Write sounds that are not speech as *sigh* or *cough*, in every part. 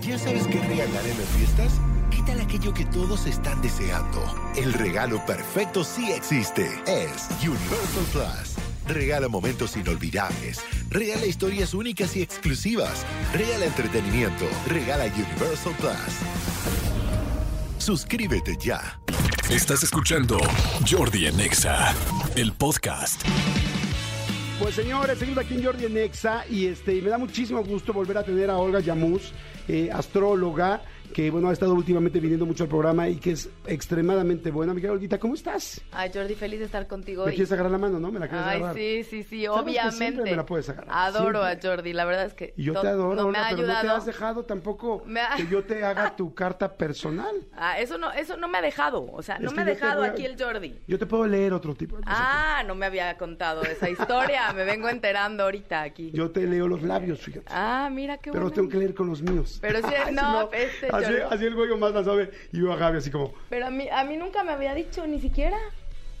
¿Ya sabes qué regalar en las fiestas? ¿Qué tal aquello que todos están deseando? El regalo perfecto sí existe. Es Universal Plus. Regala momentos inolvidables. Regala historias únicas y exclusivas. Regala entretenimiento. Regala Universal Plus. Suscríbete ya. Estás escuchando Jordi Anexa, el podcast. Pues señores, seguimos aquí en Jordi en Exa y este, me da muchísimo gusto volver a tener a Olga Yamus, eh, astróloga, que bueno, ha estado últimamente viniendo mucho al programa y que es extremadamente buena. Miguel Olguita, ¿cómo estás? Ay, Jordi, feliz de estar contigo. ¿Me y- quieres agarrar la mano, no? ¿Me la quieres Ay, agarrar? sí, sí, sí, obviamente. siempre me la puedes agarrar, Adoro siempre. a Jordi, la verdad es que. Y yo te adoro, no me Olga, ha pero no te ayudado. has dejado tampoco ha- que yo te haga tu carta personal. *laughs* Ah, eso no, eso no me ha dejado. O sea, no Es me ha dejado a- aquí el Jordi. Yo te puedo leer otro tipo de. Ah, no me había contado esa historia. *laughs* me vengo enterando ahorita aquí. Yo te leo los labios, fíjate. Ah, mira qué pero bueno. tengo que leer con los míos. Pero sí, *laughs* Ay, no, este así, el güey más la sabe. Y yo a Gaby así como, Pero a mí, a mí nunca me había dicho ni siquiera.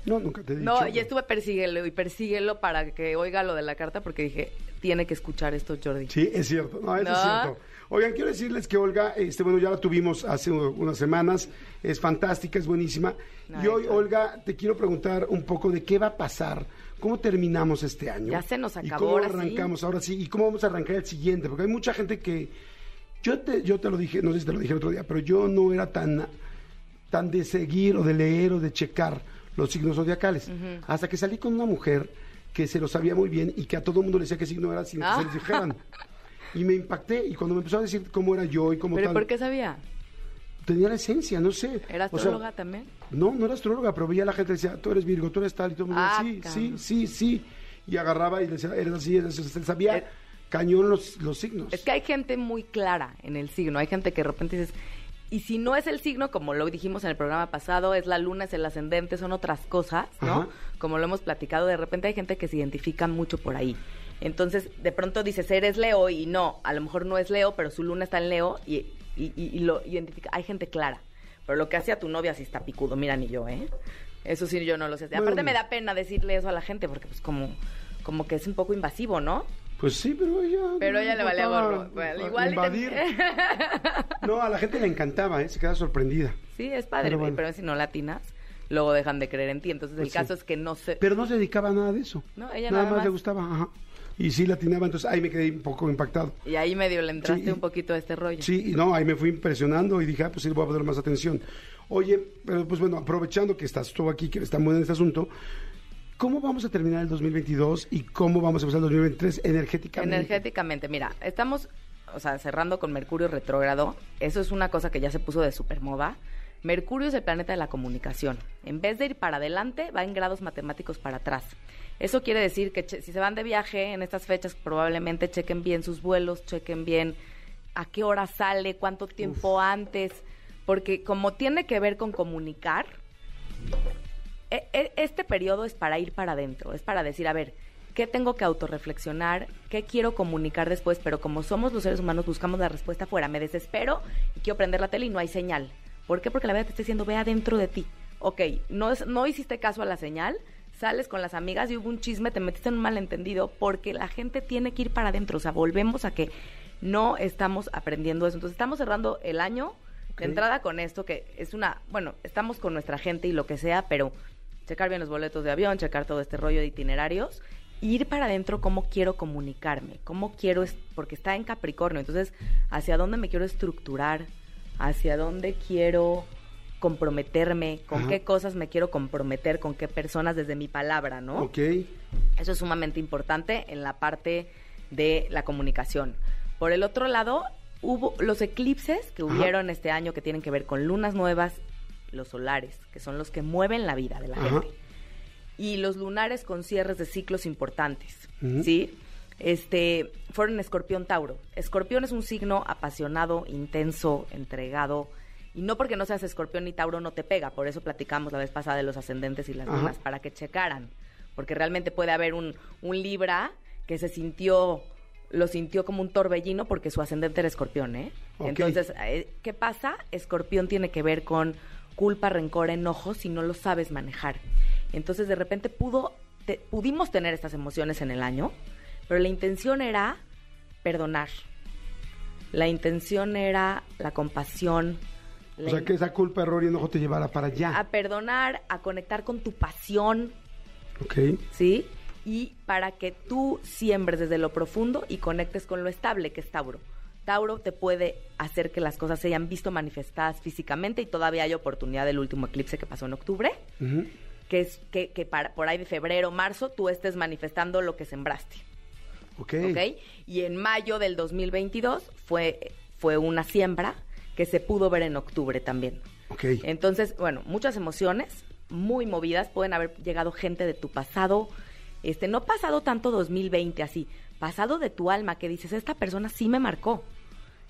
no, nunca te he dicho. No, y estuve persíguelo y persíguelo para que oiga lo de la carta porque dije, tiene que escuchar esto Jordi. Sí, es cierto. No, eso es cierto. Oigan, quiero decirles que Olga, este, bueno, ya la tuvimos hace unas semanas, es fantástica, es buenísima. Y hoy. Olga, te quiero preguntar un poco de qué va a pasar, cómo terminamos este año. Ya se nos y acabó, cómo ahora sí. arrancamos ahora sí, y cómo vamos a arrancar el siguiente, porque hay mucha gente que, yo te, yo te lo dije, no sé si te lo dije el otro día, pero yo no era tan, tan de seguir o de leer o de checar los signos zodiacales, hasta que salí con una mujer que se lo sabía muy bien y que a todo el mundo le decía qué signo era sin que Ah. se les dijeran. *laughs* Y me impacté y cuando me empezó a decir cómo era yo y cómo ¿Pero tal, por qué sabía? tenía la esencia, no sé. ¿Era O sea, astróloga también? no, no era astróloga, pero veía a la gente y decía, tú eres Virgo, tú eres tal, y todo el mundo Ah, sí, sí, sí, sí. Y agarraba y le decía, eres así, eres así. Él sabía Eh, cañón los, los signos. Es que hay gente muy clara en el signo. Hay gente que de repente dices, y si no es el signo, como lo dijimos en el programa pasado, es la luna, es el ascendente, son otras cosas, ¿no? Ajá. Como lo hemos platicado, de repente hay gente que se identifica mucho por ahí. Entonces, de pronto dices, eres Leo y no, a lo mejor no es Leo, pero su luna está en Leo y, y- y- y lo identifica. Hay gente clara. Pero lo que hace a tu novia sí está picudo, mira, ni yo, ¿eh? Eso sí, yo no lo sé. Bueno. Aparte me da pena decirle eso a la gente porque pues como, como que es un poco invasivo, ¿no? Pues sí, pero ella... Pero no ella le valía gorro. Bueno, igual te- invadir. *laughs* No, a la gente le encantaba, ¿eh? Se queda sorprendida. Sí, es padre, Pero si no latinas, luego dejan de creer en ti. Entonces Pues el sí. caso es que no se... Pero no se dedicaba a nada de eso. No, ella nada nada más, más. le gustaba, ajá. Y sí latinaba, entonces ahí me quedé un poco impactado. Y ahí medio le entraste Sí. un poquito a este rollo. Sí, y no, ahí me fui impresionando y dije, ah, pues sí, le voy a poner más atención. Oye, pero pues bueno, aprovechando que estás tú aquí, que tan buena en este asunto, ¿cómo vamos a terminar el 2022 y cómo vamos a empezar el 2023 energéticamente? Energéticamente, mira, estamos, o sea, cerrando con Mercurio retrógrado. Eso es una cosa que ya se puso de supermoda. Mercurio es el planeta de la comunicación. En vez de ir para adelante, va en grados matemáticos para atrás. Eso quiere decir que si se van de viaje en estas fechas, probablemente chequen bien sus vuelos, chequen bien a qué hora sale, cuánto tiempo antes, porque como tiene que ver con comunicar, este periodo es para ir para adentro, es para decir, a ver, ¿qué tengo que autorreflexionar? ¿Qué quiero comunicar después? Pero como somos los seres humanos, buscamos la respuesta afuera. Me desespero y quiero prender la tele y no hay señal. ¿Por qué? Porque la vida te está diciendo, ve adentro de ti. Ok, no, es, no hiciste caso a la señal, sales con las amigas y hubo un chisme, te metiste en un malentendido, porque la gente tiene que ir para adentro. O sea, volvemos a que no estamos aprendiendo eso. Entonces, estamos cerrando el año de entrada con esto, que es una, bueno, estamos con nuestra gente y lo que sea, pero checar bien los boletos de avión, checar todo este rollo de itinerarios, ir para adentro cómo quiero comunicarme, cómo quiero, porque está en Capricornio, entonces, hacia dónde me quiero estructurar, hacia dónde quiero comprometerme, con Ajá. qué cosas me quiero comprometer, con qué personas desde mi palabra, ¿no? Ok, Eso es sumamente importante en la parte de la comunicación. Por el otro lado, hubo los eclipses que Ajá. hubieron este año que tienen que ver con lunas nuevas, los solares, que son los que mueven la vida de la Ajá. gente. Y los lunares con cierres de ciclos importantes. ¿sí? Este, fueron Escorpión Tauro. Escorpión es un signo apasionado, intenso, entregado. Y no porque no seas escorpión ni Tauro no te pega. Por eso platicamos la vez pasada de los ascendentes y las Ajá. lunas, para que checaran. Porque realmente puede haber un, un Libra que se sintió, lo sintió como un torbellino porque su ascendente era escorpión, ¿eh? Entonces, eh, ¿qué pasa? Escorpión tiene que ver con culpa, rencor, enojo si no lo sabes manejar. Entonces, de repente pudo, te- pudimos tener estas emociones en el año, pero la intención era perdonar, La intención era la compasión. O sea, que esa culpa, error y enojo te llevara para allá. A perdonar, a conectar con tu pasión. Ok. ¿Sí? Y para que tú siembres desde lo profundo y conectes con lo estable, que es Tauro. Tauro te puede hacer que las cosas se hayan visto manifestadas físicamente y todavía hay oportunidad del último eclipse que pasó en octubre, que es que, que para, por ahí de febrero, marzo, tú estés manifestando lo que sembraste. Ok. ¿ok? Y en mayo del 2022 fue, fue una siembra que se pudo ver en octubre también. Ok. Entonces, bueno, muchas emociones muy movidas, pueden haber llegado gente de tu pasado, este, no pasado tanto 2020 así, pasado de tu alma, que dices, esta persona sí me marcó.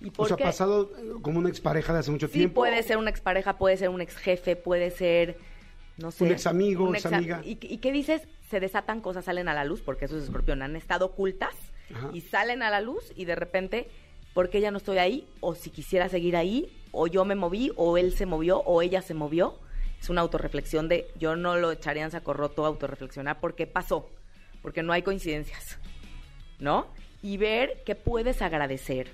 ¿Y por o sea, qué? pasado eh, como una expareja de hace mucho Sí, tiempo. puede ser una expareja, puede ser un ex jefe, puede ser, no sé. Un examigo, un exa- examiga. ¿Y, ¿Y qué dices? Se desatan cosas, salen a la luz, porque eso es escorpión, han estado ocultas Ajá. y salen a la luz y de repente, ¿por qué ya no estoy ahí? O si quisiera seguir ahí, o yo me moví, o él se movió, o ella se movió. Es una autorreflexión de, yo no lo echaría en saco roto autorreflexionar porque pasó, porque no hay coincidencias, ¿no? Y ver que puedes agradecer,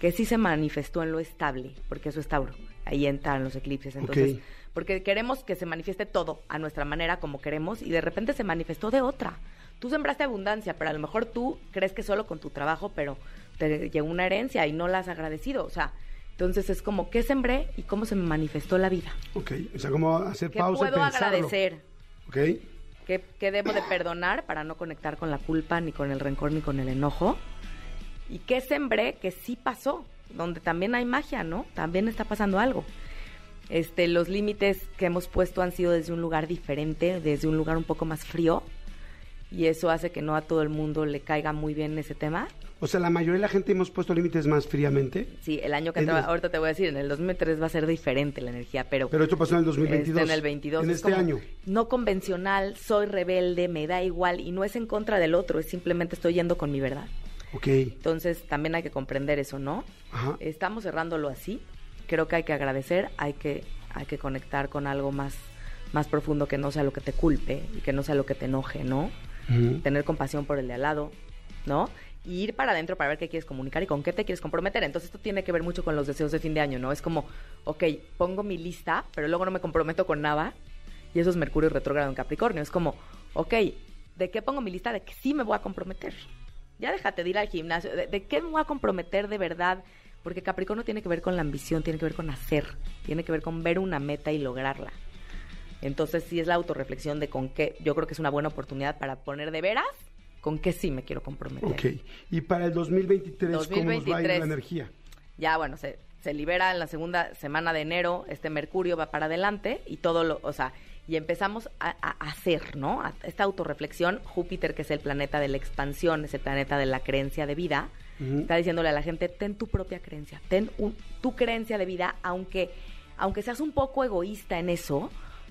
que sí se manifestó en lo estable, porque eso es Tauro. Ahí entran los eclipses. Entonces, porque queremos que se manifieste todo a nuestra manera, como queremos, y de repente se manifestó de otra. Tú sembraste abundancia, pero a lo mejor tú crees que solo con tu trabajo, pero te llegó una herencia y no la has agradecido. O sea, entonces es como, ¿qué sembré y cómo se me manifestó la vida? Ok. O sea, como hacer ¿Qué pausa y pensarlo. agradecer? Ok. ¿Qué, qué debo de perdonar para no conectar con la culpa, ni con el rencor, ni con el enojo? ¿Y qué sembré que sí pasó? Donde también hay magia, ¿no? También está pasando algo. Este, los límites que hemos puesto han sido desde un lugar diferente, desde un lugar un poco más frío. Y eso hace que no a todo el mundo le caiga muy bien ese tema. O sea, la mayoría de la gente hemos puesto límites más fríamente. Sí, el año que En entra, ahorita te voy a decir, en el 2003 va a ser diferente la energía, pero... Pero esto pasó en el 2022. Este, en el 22. En es este como, año. No convencional, soy rebelde, me da igual y no es en contra del otro, es simplemente estoy yendo con mi verdad. Ok. Entonces también hay que comprender eso, ¿no? Ajá. Estamos cerrándolo así. Creo que hay que agradecer, hay que, hay que conectar con algo más, más profundo que no sea lo que te culpe y que no sea lo que te enoje, ¿no? Tener compasión por el de al lado, ¿no? Y ir para adentro para ver qué quieres comunicar y con qué te quieres comprometer. Entonces esto tiene que ver mucho con los deseos de fin de año, ¿no? Es como, ok, pongo mi lista, pero luego no me comprometo con nada. Y eso es Mercurio retrógrado en Capricornio. Es como, ok, ¿de qué pongo mi lista? De que sí me voy a comprometer. Ya déjate de ir al gimnasio. ¿De, de qué me voy a comprometer de verdad? Porque Capricornio tiene que ver con la ambición, tiene que ver con hacer, tiene que ver con ver una meta y lograrla. Entonces sí es la autorreflexión de con qué, yo creo que es una buena oportunidad para poner de veras con qué sí me quiero comprometer. Ok. Y para el 2023, ¿cómo nos va a ir 2023. la energía? Ya, bueno, se, se libera en la segunda semana de enero, este Mercurio va para adelante y todo lo, o sea, y empezamos a, a hacer, ¿no? A- esta autorreflexión, Júpiter, que es el planeta de la expansión, es el planeta de la creencia de vida, está diciéndole a la gente, ten tu propia creencia, ten un- tu creencia de vida, aunque, aunque seas un poco egoísta en eso,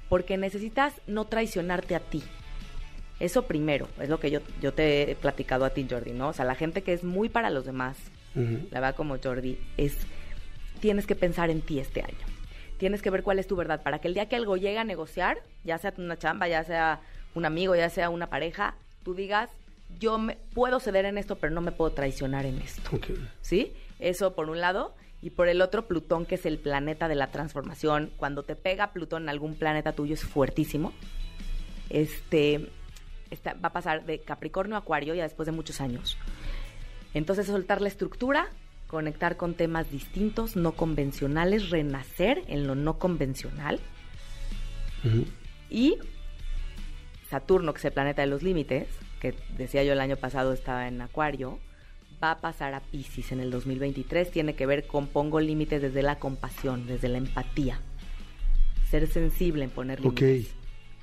porque necesitas no traicionarte a ti. Eso primero, es lo que yo, yo te he platicado a ti, Jordi, ¿no? O sea, la gente que es muy para los demás, la verdad como Jordi, es tienes que pensar en ti este año. Tienes que ver cuál es tu verdad para que el día que algo llegue a negociar, ya sea una chamba, ya sea un amigo, ya sea una pareja, tú digas, yo me, puedo ceder en esto, pero no me puedo traicionar en esto. Ok. ¿Sí? Eso por un lado. Y por el otro, Plutón, que es el planeta de la transformación. Cuando te pega Plutón en algún planeta tuyo es fuertísimo. Este está- va a pasar de Capricornio a Acuario ya después de muchos años. Entonces, soltar la estructura, conectar con temas distintos, no convencionales, renacer en lo no convencional. Y Saturno, que es el planeta de los límites, que decía yo el año pasado estaba en Acuario, va a pasar a Pisces en el 2023. Tiene que ver con pongo límites desde la compasión, desde la empatía. Ser sensible en poner Ok. límites.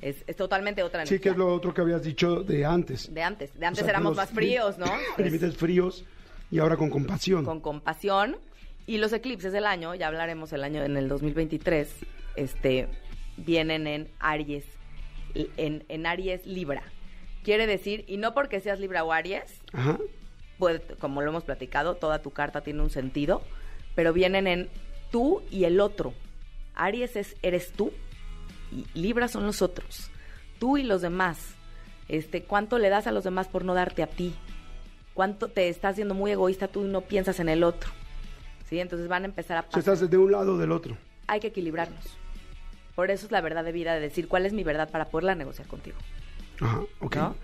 Es, es totalmente otra energía. Sí, que es lo otro que habías dicho de antes. De antes. De antes O sea, éramos más fríos, ¿no? *laughs* Es Límites fríos y ahora con compasión. con compasión. Y los eclipses del año, ya hablaremos el año en el 2023, este, vienen en Aries, en, en Aries Libra. Quiere decir, y no porque seas Libra o Aries, Ajá. Pues, como lo hemos platicado, toda tu carta tiene un sentido, pero vienen en tú y el otro. Aries es eres tú y Libra son los otros. Tú y los demás. Este, ¿cuánto le das a los demás por no darte a ti? ¿Cuánto te estás siendo muy egoísta tú y no piensas en el otro? ¿sí? Entonces van a empezar a pasar. estás de un lado o del otro. Hay que equilibrarnos. Por eso es la verdad de vida, de decir cuál es mi verdad para poderla negociar contigo. Ajá, ok. ¿No?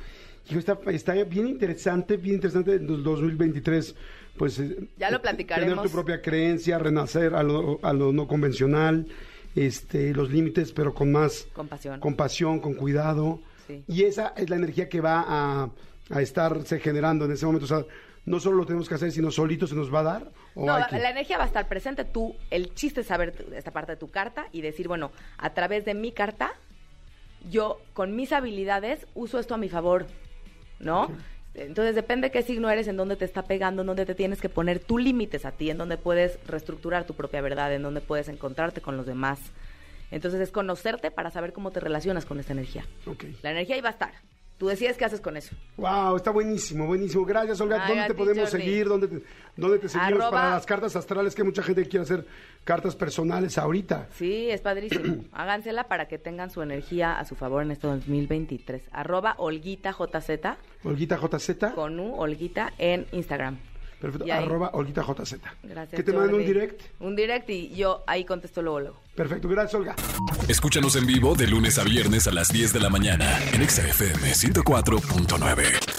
Hijo, está, está bien interesante, bien interesante en el 2023, pues... eh, Ya lo eh, platicaremos. Tener tu propia creencia, renacer a lo, a lo no convencional, este, los límites, pero con más Compasión. compasión, con cuidado. Sí. Y esa es la energía que va a, a estarse generando en ese momento. O sea, no solo lo tenemos que hacer, sino solito se nos va a dar. ¿o No, que- la energía va a estar presente. Tú, el chiste es saber esta parte de tu carta y decir, bueno, a través de mi carta, yo con mis habilidades uso esto a mi favor, ¿no? Entonces depende qué signo eres, en dónde te está pegando, en dónde te tienes que poner tú límites a ti, en dónde puedes reestructurar tu propia verdad, en dónde puedes encontrarte con los demás. Entonces es conocerte para saber cómo te relacionas con esta energía. La energía ahí va a estar. Tú decides qué haces con eso. Wow, está buenísimo, buenísimo. Gracias, Olga. Ay, ¿Dónde te podemos Jordi. seguir? ¿Dónde te, dónde te seguimos Arroba- para las cartas astrales? Que mucha gente quiere hacer cartas personales ahorita. Sí, es padrísimo. *clears throat* Hágansela para que tengan su energía a su favor en este 2023. Arroba Olguita JZ Olguita JZ. con U, Olguita en Instagram. Perfecto. Arroba Olguita JZ. Gracias. Que te manden un direct. Un direct y yo ahí contesto luego, luego. Perfecto. Gracias, Olga. Escúchanos en vivo de lunes a viernes a las 10 de la mañana en Exa FM 104.9.